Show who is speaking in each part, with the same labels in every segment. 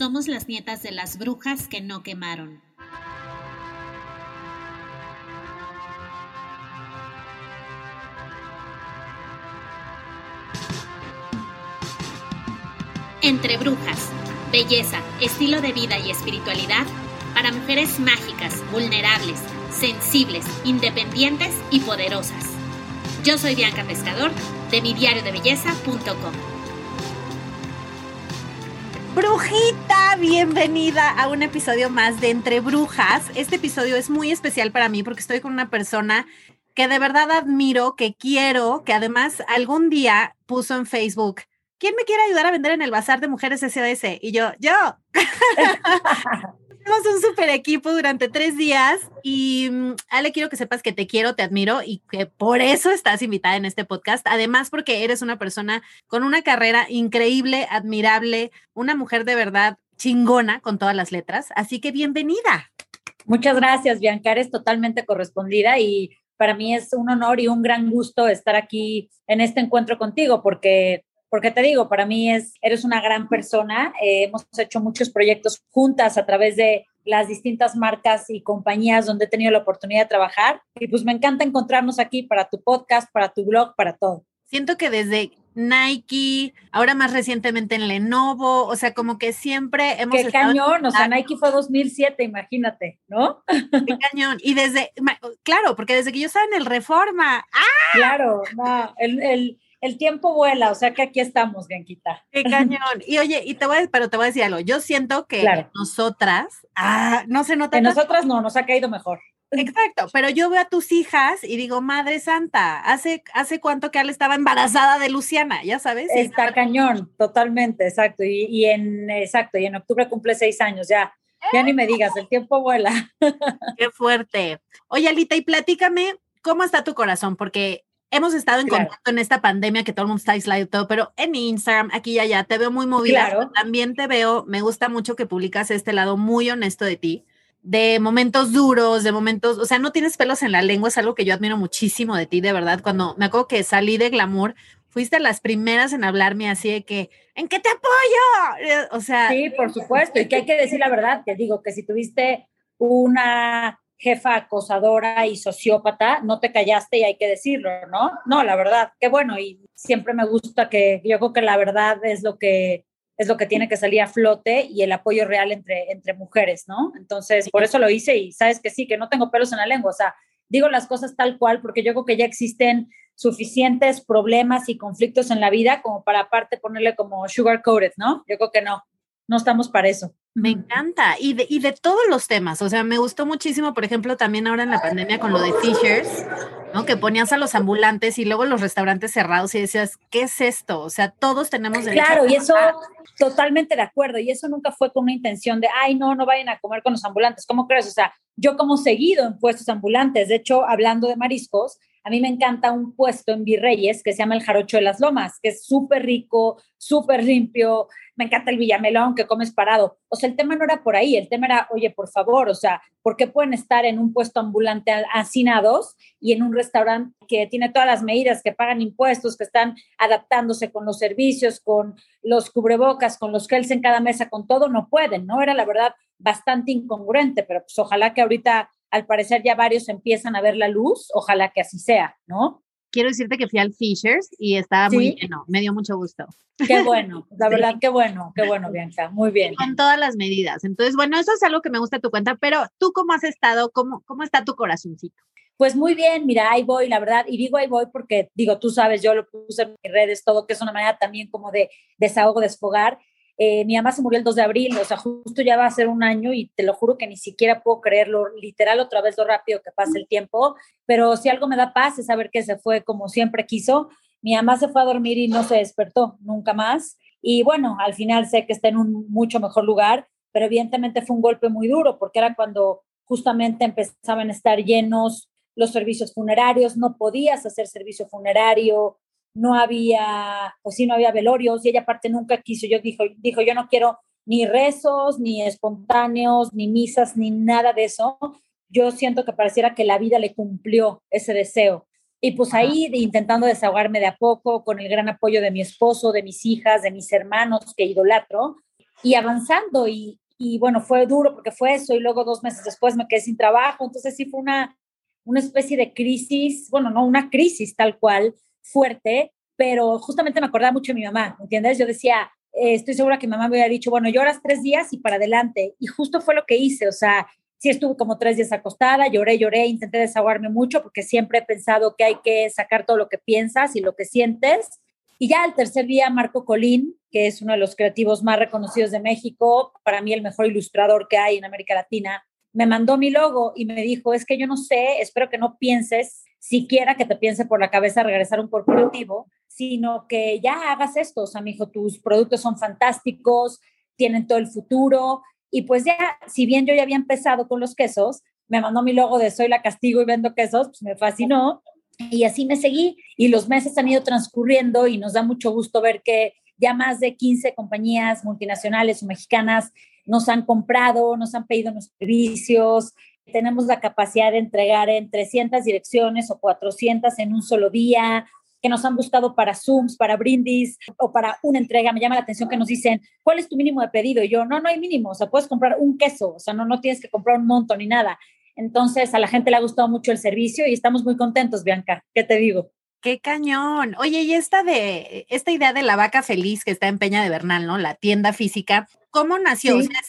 Speaker 1: Somos las nietas de las brujas que no quemaron. Entre brujas, belleza, estilo de vida y espiritualidad para mujeres mágicas, vulnerables, sensibles, independientes y poderosas. Yo soy Bianca Pescador de mi diario de belleza.com. Brujita, bienvenida a un episodio más de Entre Brujas. Este episodio es muy especial para mí porque estoy con una persona que de verdad admiro, que quiero, que además algún día puso en Facebook, ¿quién me quiere ayudar a vender en el bazar de mujeres SOS? Y yo, yo. Un super equipo durante tres días y mm, Ale, quiero que sepas que te quiero, te admiro y que por eso estás invitada en este podcast. Además, porque eres una persona con una carrera increíble, admirable, una mujer de verdad chingona con todas las letras. Así que bienvenida.
Speaker 2: Muchas gracias, Bianca. Eres totalmente correspondida y para mí es un honor y un gran gusto estar aquí en este encuentro contigo porque porque te digo, para mí es, eres una gran persona, eh, hemos hecho muchos proyectos juntas a través de las distintas marcas y compañías donde he tenido la oportunidad de trabajar y pues me encanta encontrarnos aquí para tu podcast, para tu blog, para todo.
Speaker 1: Siento que desde Nike, ahora más recientemente en Lenovo, o sea, como que siempre hemos...
Speaker 2: Qué cañón, o sea, Nike fue 2007, imagínate, ¿no?
Speaker 1: Qué cañón. Y desde, claro, porque desde que yo estaba en el Reforma, ¡ah!
Speaker 2: Claro, no, el, el el tiempo vuela, o sea que aquí estamos, Bianquita.
Speaker 1: Qué cañón. Y oye, y te voy a, pero te voy a decir algo. Yo siento que nosotras, ah, no se nota.
Speaker 2: En nosotras no, nos ha caído mejor.
Speaker 1: Exacto, pero yo veo a tus hijas y digo, Madre Santa, ¿hace, hace cuánto que Ale estaba embarazada de Luciana? Ya sabes.
Speaker 2: Está cañón, totalmente, exacto. Y, y, en, exacto, y en octubre cumple seis años, ya. Ya ni me digas, el tiempo vuela.
Speaker 1: Qué fuerte. Oye, Alita, y platícame, ¿cómo está tu corazón? Porque hemos estado en contacto en esta pandemia que todo el mundo está aislado y todo, pero en Instagram, aquí y allá, te veo muy movida. También te veo, me gusta mucho que publicas este lado muy honesto de ti, de momentos duros, de momentos, o sea, no tienes pelos en la lengua, es algo que yo admiro muchísimo de ti, de verdad. Cuando me acuerdo que salí de Glamour, fuiste las primeras en hablarme así de que, ¿en qué te apoyo? Eh, o sea.
Speaker 2: Sí, por supuesto, y que hay que decir la verdad, que digo que si tuviste una jefa acosadora y sociópata, no te callaste y hay que decirlo, ¿no? No, la verdad, qué bueno y siempre me gusta que yo creo que la verdad es lo que es lo que tiene que salir a flote y el apoyo real entre, entre mujeres, ¿no? Entonces, por eso lo hice y sabes que sí, que no tengo pelos en la lengua, o sea, digo las cosas tal cual porque yo creo que ya existen suficientes problemas y conflictos en la vida como para aparte ponerle como sugar coated, ¿no? Yo creo que no, no estamos para eso.
Speaker 1: Me encanta. Y de, y de todos los temas. O sea, me gustó muchísimo, por ejemplo, también ahora en la pandemia con lo de Fishers, ¿no? Que ponías a los ambulantes y luego los restaurantes cerrados y decías, ¿qué es esto? O sea, todos tenemos
Speaker 2: derecho Claro, y eso totalmente de acuerdo. Y eso nunca fue con una intención de, ay, no, no vayan a comer con los ambulantes. ¿Cómo crees? O sea, yo como seguido en puestos ambulantes, de hecho, hablando de mariscos, a mí me encanta un puesto en Virreyes que se llama el Jarocho de las Lomas, que es súper rico, súper limpio, me encanta el villamelón que comes parado. O sea, el tema no era por ahí, el tema era, oye, por favor, o sea, ¿por qué pueden estar en un puesto ambulante hacinados y en un restaurante que tiene todas las medidas, que pagan impuestos, que están adaptándose con los servicios, con los cubrebocas, con los gels en cada mesa, con todo, no pueden, ¿no? Era la verdad bastante incongruente, pero pues ojalá que ahorita al parecer ya varios empiezan a ver la luz, ojalá que así sea, ¿no?
Speaker 1: Quiero decirte que fui al Fishers y estaba muy lleno, me dio mucho gusto.
Speaker 2: Qué bueno, la verdad, qué bueno, qué bueno, Bianca, muy bien.
Speaker 1: Con todas las medidas. Entonces, bueno, eso es algo que me gusta de tu cuenta, pero tú cómo has estado, cómo, cómo está tu corazoncito.
Speaker 2: Pues muy bien, mira, ahí voy, la verdad, y digo ahí voy porque, digo, tú sabes, yo lo puse en mis redes, todo, que es una manera también como de desahogo, desfogar, eh, mi mamá se murió el 2 de abril, o sea, justo ya va a ser un año y te lo juro que ni siquiera puedo creerlo, literal, otra vez lo rápido que pasa el tiempo, pero si algo me da paz es saber que se fue como siempre quiso. Mi mamá se fue a dormir y no se despertó nunca más. Y bueno, al final sé que está en un mucho mejor lugar, pero evidentemente fue un golpe muy duro porque era cuando justamente empezaban a estar llenos los servicios funerarios, no podías hacer servicio funerario, no había, pues sí, no había velorios y ella aparte nunca quiso, yo dijo, dijo, yo no quiero ni rezos, ni espontáneos, ni misas, ni nada de eso. Yo siento que pareciera que la vida le cumplió ese deseo. Y pues ahí intentando desahogarme de a poco, con el gran apoyo de mi esposo, de mis hijas, de mis hermanos que idolatro, y avanzando y, y bueno, fue duro porque fue eso y luego dos meses después me quedé sin trabajo, entonces sí fue una, una especie de crisis, bueno, no una crisis tal cual fuerte, pero justamente me acordaba mucho de mi mamá, ¿entiendes? Yo decía, eh, estoy segura que mi mamá me había dicho, bueno, lloras tres días y para adelante, y justo fue lo que hice, o sea, sí estuve como tres días acostada, lloré, lloré, intenté desahogarme mucho porque siempre he pensado que hay que sacar todo lo que piensas y lo que sientes. Y ya el tercer día, Marco Colín, que es uno de los creativos más reconocidos de México, para mí el mejor ilustrador que hay en América Latina, me mandó mi logo y me dijo, es que yo no sé, espero que no pienses siquiera que te piense por la cabeza regresar a un corporativo, sino que ya hagas esto. O sea, me dijo, tus productos son fantásticos, tienen todo el futuro. Y pues ya, si bien yo ya había empezado con los quesos, me mandó mi logo de Soy la Castigo y vendo quesos, pues me fascinó. Y así me seguí y los meses han ido transcurriendo y nos da mucho gusto ver que ya más de 15 compañías multinacionales o mexicanas nos han comprado, nos han pedido nuestros servicios, tenemos la capacidad de entregar en 300 direcciones o 400 en un solo día, que nos han buscado para Zooms, para brindis o para una entrega. Me llama la atención que nos dicen, ¿cuál es tu mínimo de pedido? Y yo, no, no hay mínimo, o sea, puedes comprar un queso, o sea, no, no tienes que comprar un montón ni nada. Entonces, a la gente le ha gustado mucho el servicio y estamos muy contentos, Bianca. ¿Qué te digo?
Speaker 1: Qué cañón. Oye, y esta de esta idea de la vaca feliz que está en Peña de Bernal, ¿no? La tienda física, ¿cómo nació? O, sea,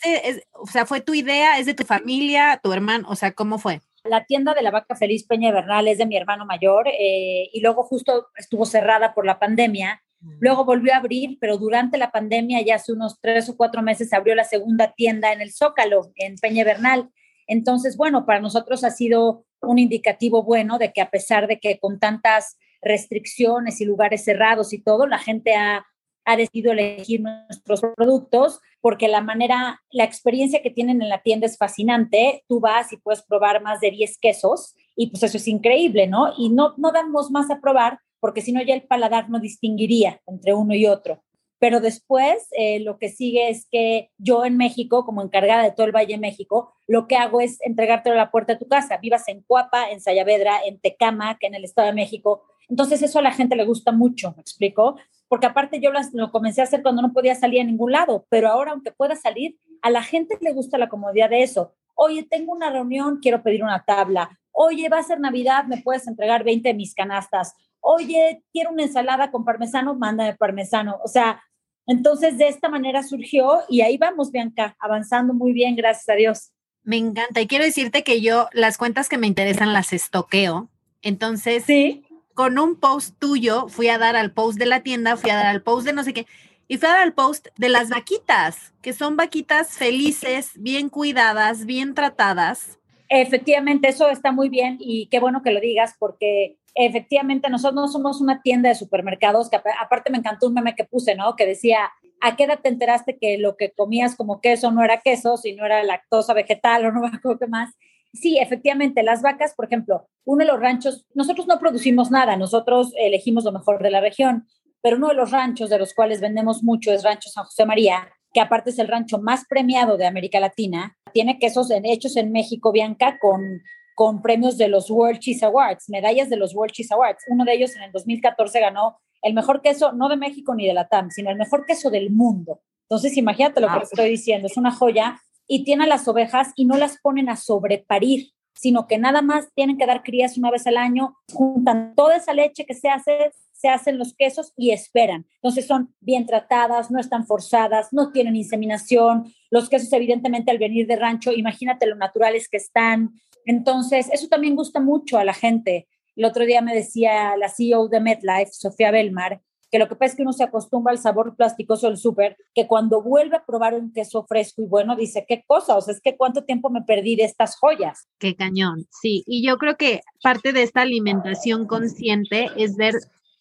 Speaker 1: o, sea, ¿fue tu idea? ¿Es de tu familia, tu hermano? O sea, ¿cómo fue?
Speaker 2: La tienda de la vaca feliz Peña de Bernal es de mi hermano mayor eh, y luego justo estuvo cerrada por la pandemia. Mm. Luego volvió a abrir, pero durante la pandemia, ya hace unos tres o cuatro meses, abrió la segunda tienda en el Zócalo, en Peña Bernal. Entonces, bueno, para nosotros ha sido un indicativo bueno de que a pesar de que con tantas restricciones y lugares cerrados y todo, la gente ha, ha decidido elegir nuestros productos porque la manera, la experiencia que tienen en la tienda es fascinante. Tú vas y puedes probar más de 10 quesos y pues eso es increíble, ¿no? Y no, no damos más a probar porque si no ya el paladar no distinguiría entre uno y otro. Pero después eh, lo que sigue es que yo en México, como encargada de todo el Valle de México, lo que hago es entregártelo a la puerta de tu casa. Vivas en Cuapa, en Sayavedra, en Tecama, que en el Estado de México, entonces eso a la gente le gusta mucho, ¿me explico? Porque aparte yo lo comencé a hacer cuando no podía salir a ningún lado, pero ahora aunque pueda salir, a la gente le gusta la comodidad de eso. Oye, tengo una reunión, quiero pedir una tabla. Oye, va a ser Navidad, me puedes entregar 20 de mis canastas. Oye, quiero una ensalada con parmesano, mándame parmesano. O sea, entonces de esta manera surgió y ahí vamos, Bianca, avanzando muy bien, gracias a Dios.
Speaker 1: Me encanta y quiero decirte que yo las cuentas que me interesan las estoqueo. Entonces, ¿Sí? Con un post tuyo, fui a dar al post de la tienda, fui a dar al post de no sé qué, y fui a dar al post de las vaquitas, que son vaquitas felices, bien cuidadas, bien tratadas.
Speaker 2: Efectivamente, eso está muy bien y qué bueno que lo digas porque efectivamente nosotros no somos una tienda de supermercados, que aparte me encantó un meme que puse, ¿no? Que decía, ¿a qué edad te enteraste que lo que comías como queso no era queso, sino era lactosa vegetal o no me acuerdo qué más? Sí, efectivamente, las vacas, por ejemplo, uno de los ranchos, nosotros no producimos nada, nosotros elegimos lo mejor de la región, pero uno de los ranchos de los cuales vendemos mucho es Rancho San José María, que aparte es el rancho más premiado de América Latina. Tiene quesos hechos en México, Bianca, con, con premios de los World Cheese Awards, medallas de los World Cheese Awards. Uno de ellos en el 2014 ganó el mejor queso, no de México ni de la TAM, sino el mejor queso del mundo. Entonces, imagínate lo que estoy diciendo, es una joya y tiene a las ovejas y no las ponen a sobreparir, sino que nada más tienen que dar crías una vez al año, juntan toda esa leche que se hace, se hacen los quesos y esperan. Entonces son bien tratadas, no están forzadas, no tienen inseminación. Los quesos, evidentemente, al venir de rancho, imagínate lo naturales que están. Entonces, eso también gusta mucho a la gente. El otro día me decía la CEO de MedLife, Sofía Belmar, que lo que pasa es que uno se acostumbra al sabor plasticoso del súper, que cuando vuelve a probar un queso fresco y bueno, dice, ¿qué cosa? O sea, es que cuánto tiempo me perdí de estas joyas.
Speaker 1: Qué cañón, sí. Y yo creo que parte de esta alimentación consciente es ver,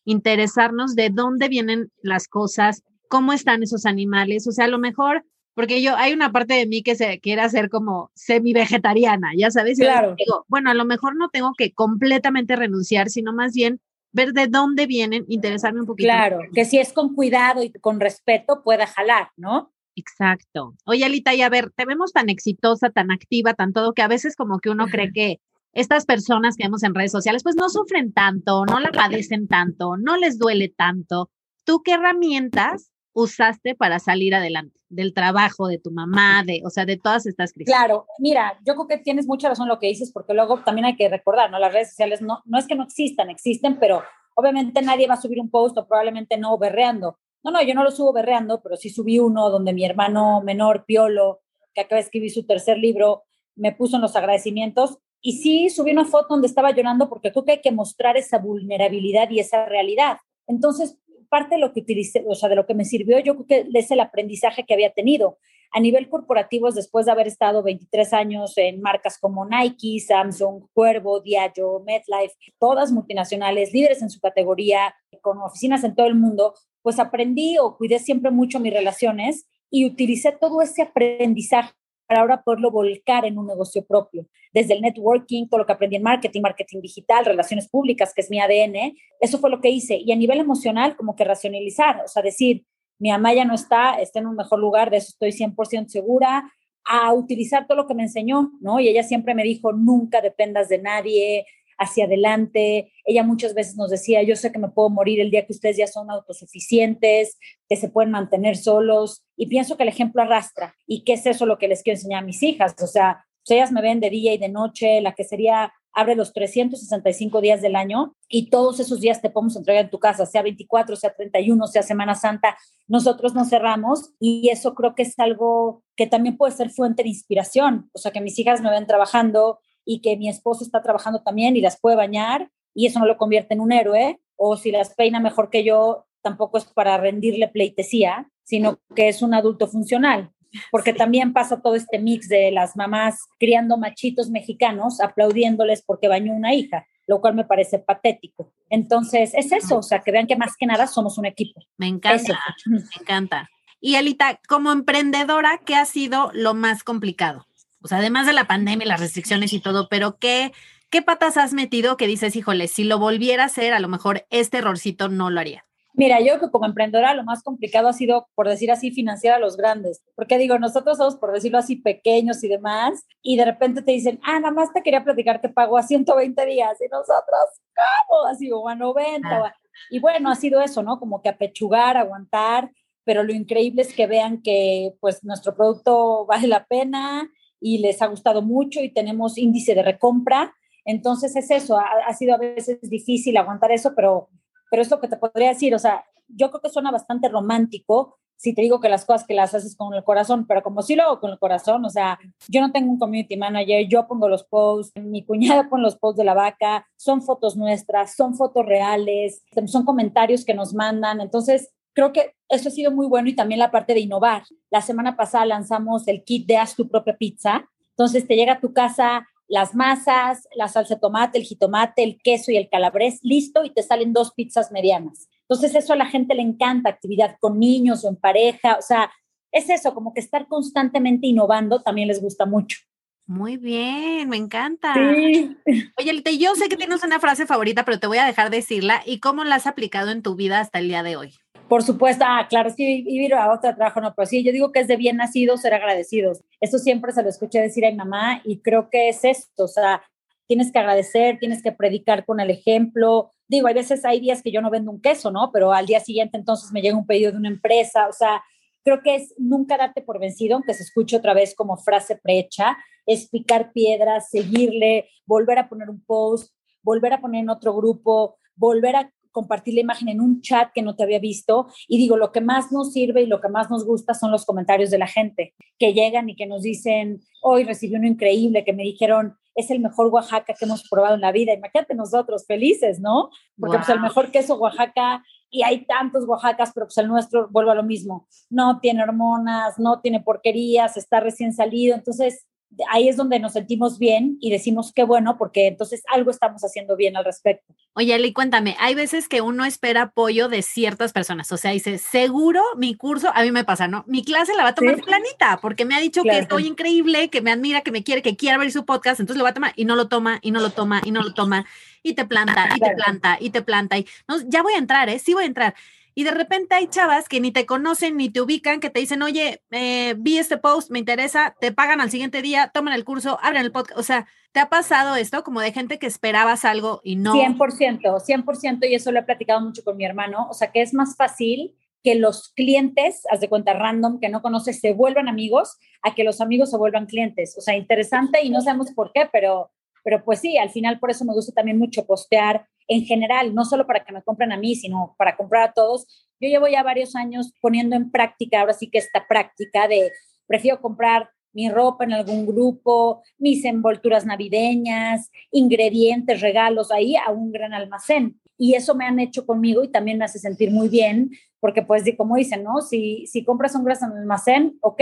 Speaker 1: interesarnos de dónde vienen las cosas, cómo están esos animales. O sea, a lo mejor porque yo hay una parte de mí que se quiere hacer como semi vegetariana, ya sabes,
Speaker 2: claro.
Speaker 1: digo, bueno, a lo mejor no tengo que completamente renunciar, sino más bien ver de dónde vienen, interesarme un poquito.
Speaker 2: Claro, que si es con cuidado y con respeto pueda jalar, ¿no?
Speaker 1: Exacto. Oye, Alita, y a ver, te vemos tan exitosa, tan activa, tan todo, que a veces como que uno cree que estas personas que vemos en redes sociales, pues no sufren tanto, no la padecen tanto, no les duele tanto. ¿Tú qué herramientas usaste para salir adelante? Del trabajo, de tu mamá, de, o sea, de todas estas crisis.
Speaker 2: Claro, mira, yo creo que tienes mucha razón lo que dices, porque luego también hay que recordar, ¿no? Las redes sociales no, no es que no existan, existen, pero obviamente nadie va a subir un post o probablemente no berreando. No, no, yo no lo subo berreando, pero sí subí uno donde mi hermano menor, Piolo, que acaba de escribir su tercer libro, me puso en los agradecimientos. Y sí, subí una foto donde estaba llorando porque creo que hay que mostrar esa vulnerabilidad y esa realidad. Entonces, parte de lo que utilicé, o sea, de lo que me sirvió, yo creo que es el aprendizaje que había tenido. A nivel corporativo, después de haber estado 23 años en marcas como Nike, Samsung, Cuervo, Diageo, MetLife, todas multinacionales, líderes en su categoría, con oficinas en todo el mundo, pues aprendí o cuidé siempre mucho mis relaciones y utilicé todo ese aprendizaje para ahora poderlo volcar en un negocio propio. Desde el networking, todo lo que aprendí en marketing, marketing digital, relaciones públicas, que es mi ADN, eso fue lo que hice. Y a nivel emocional, como que racionalizar, o sea, decir, mi mamá ya no está, está en un mejor lugar, de eso estoy 100% segura, a utilizar todo lo que me enseñó, ¿no? Y ella siempre me dijo, nunca dependas de nadie, hacia adelante. Ella muchas veces nos decía, yo sé que me puedo morir el día que ustedes ya son autosuficientes, que se pueden mantener solos. Y pienso que el ejemplo arrastra. ¿Y qué es eso lo que les quiero enseñar a mis hijas? O sea, ellas me ven de día y de noche, la que sería abre los 365 días del año y todos esos días te podemos entregar en tu casa, sea 24, sea 31, sea Semana Santa, nosotros nos cerramos y eso creo que es algo que también puede ser fuente de inspiración, o sea, que mis hijas me ven trabajando, y que mi esposo está trabajando también y las puede bañar y eso no lo convierte en un héroe, o si las peina mejor que yo, tampoco es para rendirle pleitesía, sino que es un adulto funcional. Porque también pasa todo este mix de las mamás criando machitos mexicanos, aplaudiéndoles porque bañó una hija, lo cual me parece patético. Entonces, es eso, o sea, que vean que más que nada somos un equipo.
Speaker 1: Me encanta, me encanta. Y Alita, como emprendedora, ¿qué ha sido lo más complicado? O sea, además de la pandemia y las restricciones y todo, pero ¿qué, qué patas has metido que dices, híjole, si lo volviera a hacer, a lo mejor este errorcito no lo haría?
Speaker 2: Mira, yo que como emprendedora lo más complicado ha sido, por decir así, financiar a los grandes. Porque digo, nosotros somos, por decirlo así, pequeños y demás, y de repente te dicen, ah, nada más te quería platicar que pago a 120 días, y nosotros, ¿cómo? Así, o a 90. Ah. Y bueno, ha sido eso, ¿no? Como que apechugar, aguantar, pero lo increíble es que vean que pues nuestro producto vale la pena, y les ha gustado mucho y tenemos índice de recompra. Entonces es eso, ha, sido a veces difícil aguantar eso, pero, pero es lo que te podría decir. O sea, yo creo que suena bastante romántico si te digo que las cosas que las haces con el corazón, pero como sí lo hago con el corazón, o sea, yo no tengo un community manager, yo pongo los posts, mi cuñada pone los posts de la vaca, son fotos nuestras, son fotos reales, son comentarios que nos mandan. Entonces, creo que eso ha sido muy bueno y también la parte de innovar. La semana pasada lanzamos el kit de haz tu propia pizza. Entonces te llega a tu casa las masas, la salsa de tomate, el jitomate, el queso y el calabrés, listo, y te salen dos pizzas medianas. Entonces eso a la gente le encanta, actividad con niños o en pareja, o sea, es eso, como que estar constantemente innovando también les gusta mucho.
Speaker 1: Muy bien, me encanta. Sí. Oye, yo sé que tienes una frase favorita, pero te voy a dejar decirla. ¿Y cómo la has aplicado en tu vida hasta el día de hoy?
Speaker 2: Por supuesto, ah, claro, que vivir a otro trabajo no, pero sí, yo digo que es de bien nacidos ser agradecidos. Eso siempre se lo escuché decir a mi mamá y creo que es esto, o sea, tienes que agradecer, tienes que predicar con el ejemplo. Digo, hay veces hay días que yo no vendo un queso, ¿no? Pero al día siguiente entonces me llega un pedido de una empresa, o sea, creo que es nunca darte por vencido, aunque se escuche otra vez como frase prehecha, es picar piedras, seguirle, volver a poner un post, volver a poner en otro grupo, volver a compartir la imagen en un chat que no te había visto. Y digo, lo que más nos sirve y lo que más nos gusta son los comentarios de la gente que llegan y que nos dicen, hoy recibí uno increíble, que me dijeron, es el mejor Oaxaca que hemos probado en la vida. Imagínate nosotros felices, ¿no? Porque pues el mejor queso Oaxaca y hay tantos Oaxacas, pero pues el nuestro vuelve a lo mismo. No tiene hormonas, no tiene porquerías, está recién salido. Entonces, ahí es donde nos sentimos bien y decimos qué bueno, porque entonces algo estamos haciendo bien al respecto.
Speaker 1: Oye, Ali, cuéntame, hay veces que uno espera apoyo de ciertas personas, o sea, dice, seguro mi curso, a mí me pasa, ¿no? Mi clase la va a tomar planita, porque me ha dicho que estoy increíble, que me admira, que me quiere, que quiere ver su podcast, entonces lo va a tomar y no lo toma, y no lo toma, y no lo toma, y te planta, y te planta, y te planta, y no, ya voy a entrar, ¿eh? Sí voy a entrar. Y de repente hay chavas que ni te conocen ni te ubican, que te dicen, oye, eh, vi este post, me interesa, te pagan al siguiente día, toman el curso, abren el podcast. O sea, ¿te ha pasado esto como de gente que esperabas algo y no?
Speaker 2: 100%, 100%, y eso lo he platicado mucho con mi hermano. O sea, que es más fácil que los clientes, haz de cuenta random, que no conoces, se vuelvan amigos, a que los amigos se vuelvan clientes. O sea, interesante y no sabemos por qué, pero, pero pues sí, al final por eso me gusta también mucho postear en general, no solo para que me compren a mí, sino para comprar a todos. Yo llevo ya varios años poniendo en práctica, ahora sí que esta práctica de prefiero comprar mi ropa en algún grupo, mis envolturas navideñas, ingredientes, regalos ahí a un gran almacén. Y eso me han hecho conmigo y también me hace sentir muy bien, porque pues como dicen, ¿no? Si, si compras un gran almacén, ok,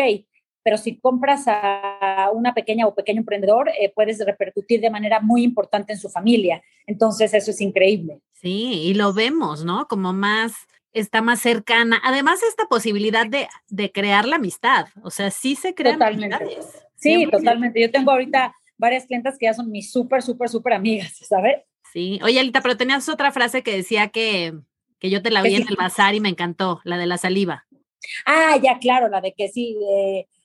Speaker 2: pero si compras a una pequeña o pequeño emprendedor, eh, puedes repercutir de manera muy importante en su familia. Entonces, eso es increíble.
Speaker 1: Sí, y lo vemos, ¿no? Como más está más cercana. Además, esta posibilidad de, de crear la amistad. O sea, sí se crean amistades.
Speaker 2: Sí, totalmente. Yo tengo ahorita varias clientas que ya son mis súper, súper, súper amigas, ¿sabes?
Speaker 1: Sí. Oye, Alita, pero tenías otra frase que decía que, que yo te la vi en el bazar y me encantó, la de la saliva.
Speaker 2: Ah, ya, claro, la de que sí,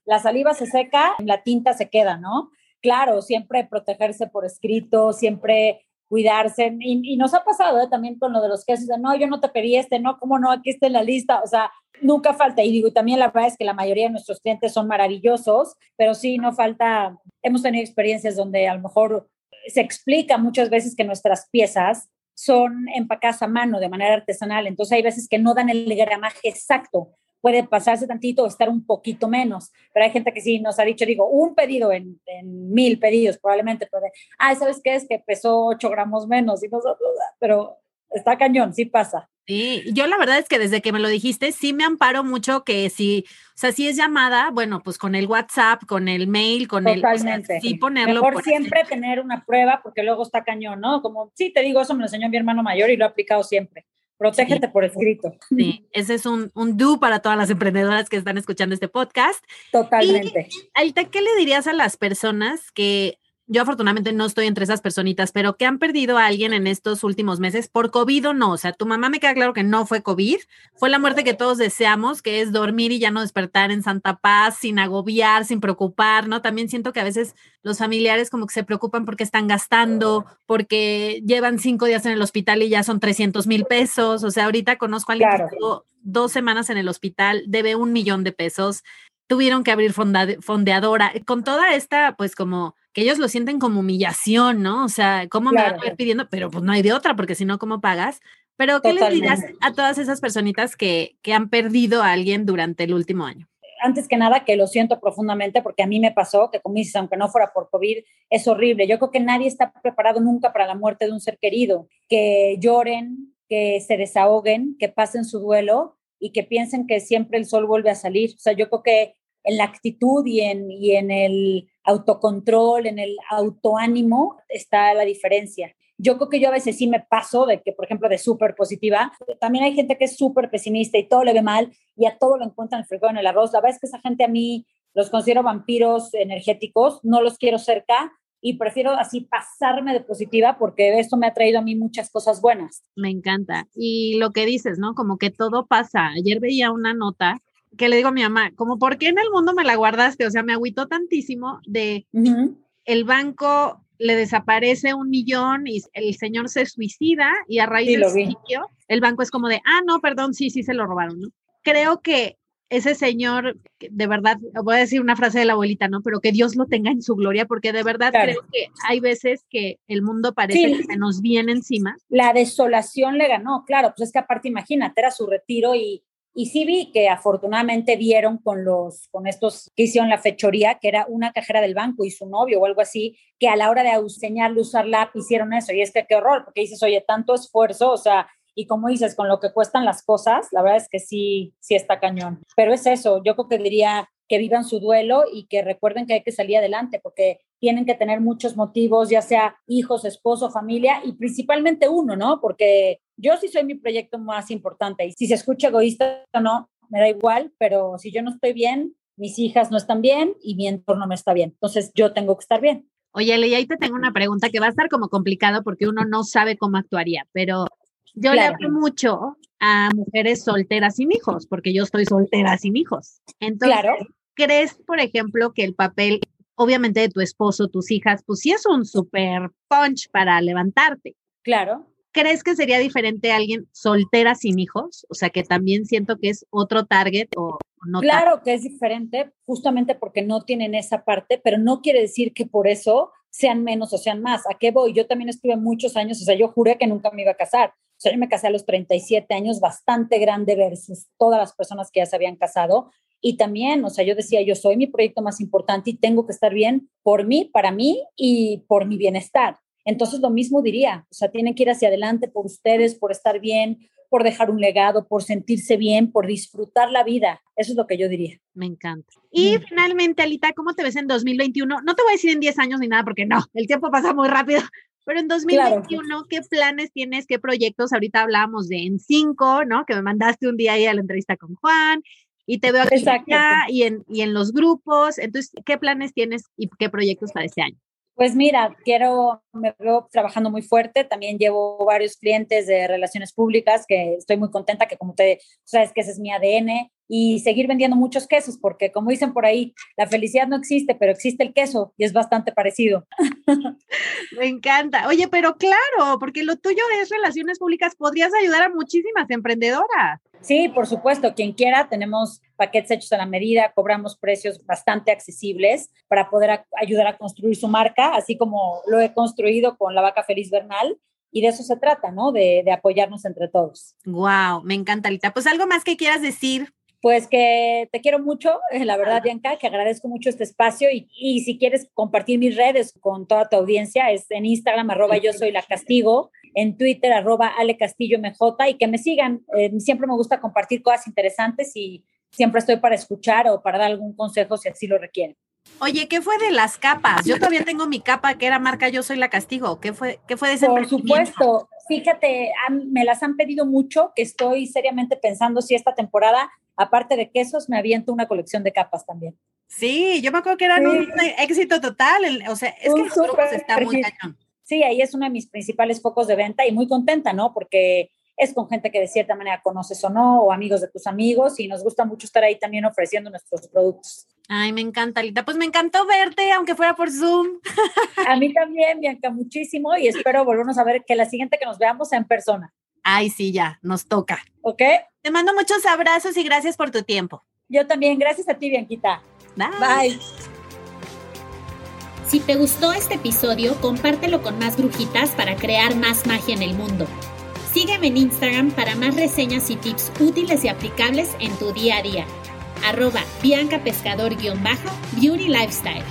Speaker 2: la saliva se seca, la tinta se queda, ¿no? Claro, siempre protegerse por escrito, siempre cuidarse. Y, nos ha pasado ¿eh? también con lo de los quesos, de no, yo no te pedí este, no, cómo no, aquí está en la lista. O sea, nunca falta. Y digo, también la verdad es que la mayoría de nuestros clientes son maravillosos, pero sí, no falta. Hemos tenido experiencias donde a lo mejor se explica muchas veces que nuestras piezas son empacadas a mano de manera artesanal. Entonces hay veces que no dan el gramaje exacto puede pasarse tantito o estar un poquito menos, pero hay gente que sí nos ha dicho, digo, un pedido en, mil pedidos probablemente, pero, ah, ¿sabes qué? Es que pesó 8 gramos menos y nosotros, pero está cañón, sí pasa.
Speaker 1: Sí, yo la verdad es que desde que me lo dijiste, sí me amparo mucho que si, o sea, si es llamada, bueno, pues con el WhatsApp, con el mail, con el...
Speaker 2: Totalmente. sí ponerlo. Mejor siempre tener una prueba porque luego está cañón, ¿no? Como, sí, te digo, eso me lo enseñó mi hermano mayor y lo he aplicado siempre. Protégete por escrito.
Speaker 1: Sí, ese es un, un do para todas las emprendedoras que están escuchando este podcast.
Speaker 2: Totalmente.
Speaker 1: Y, ¿qué le dirías a las personas que yo afortunadamente no estoy entre esas personitas, pero que han perdido a alguien en estos últimos meses por COVID o no. O sea, tu mamá me queda claro que no fue COVID, fue la muerte que todos deseamos, que es dormir y ya no despertar en Santa Paz, sin agobiar, sin preocupar, ¿no? También siento que a veces los familiares como que se preocupan porque están gastando, porque llevan cinco días en el hospital y ya son 300 mil pesos. O sea, ahorita conozco a alguien que estuvo dos semanas en el hospital, debe un millón de pesos tuvieron que abrir fondeadora, con toda esta, pues como que ellos lo sienten como humillación, ¿no? O sea, ¿cómo me van a ir pidiendo? Pero pues no hay de otra, porque si no, ¿cómo pagas? Pero ¿qué les dirás a todas esas personitas que, que han perdido a alguien durante el último año?
Speaker 2: Antes que nada, que lo siento profundamente porque a mí me pasó, que como dices, aunque no fuera por COVID, es horrible. Yo creo que nadie está preparado nunca para la muerte de un ser querido. Que lloren, que se desahoguen, que pasen su duelo y que piensen que siempre el sol vuelve a salir. O sea, yo creo que en la actitud y en, y en el autocontrol, en el autoánimo, está la diferencia. Yo creo que yo a veces sí me paso de que, por ejemplo, de súper positiva, también hay gente que es súper pesimista y todo le ve mal y a todo lo encuentra en el frijol, en el arroz. La verdad es que esa gente a mí los considero vampiros energéticos, no los quiero cerca y prefiero así pasarme de positiva porque esto me ha traído a mí muchas cosas buenas.
Speaker 1: Me encanta. Y lo que dices, ¿no? Como que todo pasa. Ayer veía una nota que le digo a mi mamá, como, ¿por qué en el mundo me la guardaste? O sea, me agüitó tantísimo de el banco le desaparece un millón y el señor se suicida y a raíz del sitio, el banco es como de, ah, no, perdón, sí, sí se lo robaron, ¿no? Creo que ese señor, de verdad, voy a decir una frase de la abuelita, ¿no? Pero que Dios lo tenga en su gloria, porque de verdad creo que hay veces que el mundo parece que se nos viene encima.
Speaker 2: La desolación le ganó, claro, pues es que aparte imagínate, era su retiro y y sí vi que afortunadamente vieron con los, con estos que hicieron la fechoría, que era una cajera del banco y su novio o algo así, que a la hora de enseñarle usar la hicieron eso. Y es que qué horror, porque dices, oye, tanto esfuerzo, o sea, y como dices, con lo que cuestan las cosas, la verdad es que sí, sí está cañón. Pero es eso, yo creo que diría que vivan su duelo y que recuerden que hay que salir adelante, porque tienen que tener muchos motivos, ya sea hijos, esposo, familia y principalmente uno, ¿no? Porque yo sí soy mi proyecto más importante y si se escucha egoísta o no, me da igual, pero si yo no estoy bien, mis hijas no están bien y mi entorno no está bien. Entonces yo tengo que estar bien.
Speaker 1: Oye, y ahí te tengo una pregunta que va a estar como complicado porque uno no sabe cómo actuaría, pero yo le hablo mucho a mujeres solteras sin hijos, porque yo estoy soltera sin hijos. Entonces, claro. ¿crees, por ejemplo, que el papel, obviamente, de tu esposo, tus hijas, pues sí es un super punch para levantarte?
Speaker 2: Claro.
Speaker 1: ¿crees que sería diferente a alguien soltera sin hijos? O sea, que también siento que es otro target o no.
Speaker 2: Claro que es diferente, justamente porque no tienen esa parte, pero no quiere decir que por eso sean menos o sean más. ¿A qué voy? Yo también estuve muchos años, o sea, yo juré que nunca me iba a casar. O sea, yo me casé a los 37 años, bastante grande versus todas las personas que ya se habían casado. Y también, o sea, yo decía, yo soy mi proyecto más importante y tengo que estar bien por mí, para mí y por mi bienestar. Entonces, lo mismo diría, o sea, tienen que ir hacia adelante por ustedes, por estar bien, por dejar un legado, por sentirse bien, por disfrutar la vida. Eso es lo que yo diría.
Speaker 1: Me encanta. Y finalmente, Alita, ¿cómo te ves en 2021? No te voy a decir en 10 años ni nada, porque no, el tiempo pasa muy rápido. Pero en 2021, ¿qué planes tienes? ¿Qué proyectos? Ahorita hablábamos de en 5, ¿no? Que me mandaste un día ahí a la entrevista con Juan y te veo aquí y en, y en los grupos. Entonces, ¿qué planes tienes y qué proyectos para este año?
Speaker 2: Pues mira, quiero, me veo trabajando muy fuerte. También llevo varios clientes de relaciones públicas que estoy muy contenta, que como te sabes que ese es mi ADN y seguir vendiendo muchos quesos, porque como dicen por ahí, la felicidad no existe, pero existe el queso y es bastante parecido.
Speaker 1: Me encanta. Oye, pero claro, porque lo tuyo es relaciones públicas, podrías ayudar a muchísimas emprendedoras.
Speaker 2: Sí, por supuesto, quien quiera, tenemos paquetes hechos a la medida, cobramos precios bastante accesibles para poder ayudar a construir su marca, así como lo he construido con la vaca feliz Bernal. Y de eso se trata, ¿no? De, de apoyarnos entre todos.
Speaker 1: Wow, me encanta, Alita. Pues algo más que quieras decir
Speaker 2: pues que te quiero mucho, la verdad, Bianca, que agradezco mucho este espacio y, y, si quieres compartir mis redes con toda tu audiencia, es en Instagram, arroba yo soy la castigo, en Twitter, arroba Ale Castillo MJ y que me sigan. Eh, siempre me gusta compartir cosas interesantes y siempre estoy para escuchar o para dar algún consejo si así lo requieren.
Speaker 1: Oye, ¿qué fue de las capas? Yo todavía tengo mi capa que era marca Yo Soy la Castigo. ¿Qué fue, qué fue de ese
Speaker 2: Por supuesto. Fíjate, me las han pedido mucho, que estoy seriamente pensando si esta temporada aparte de quesos, me aviento una colección de capas también.
Speaker 1: Sí, yo me acuerdo que eran un éxito total. o sea, es que los está muy cañón.
Speaker 2: Sí, ahí es uno de mis principales focos de venta y muy contenta, ¿no? Porque es con gente que de cierta manera conoces o no, o amigos de tus amigos, y nos gusta mucho estar ahí también ofreciendo nuestros productos.
Speaker 1: Ay, me encanta, Alita. Pues me encantó verte, aunque fuera por Zoom.
Speaker 2: A mí también, Bianca, muchísimo, y espero volvernos a ver que la siguiente que nos veamos sea en persona.
Speaker 1: Ay, sí, ya, nos toca.
Speaker 2: ¿Ok?
Speaker 1: Te mando muchos abrazos y gracias por tu tiempo.
Speaker 2: Yo también, gracias a ti, Bianquita.
Speaker 1: Bye.
Speaker 2: Bye.
Speaker 3: Si te gustó este episodio, compártelo con más brujitas para crear más magia en el mundo. Sígueme en Instagram para más reseñas y tips útiles y aplicables en tu día a día. Arroba Bianca Pescador-Beauty Lifestyle.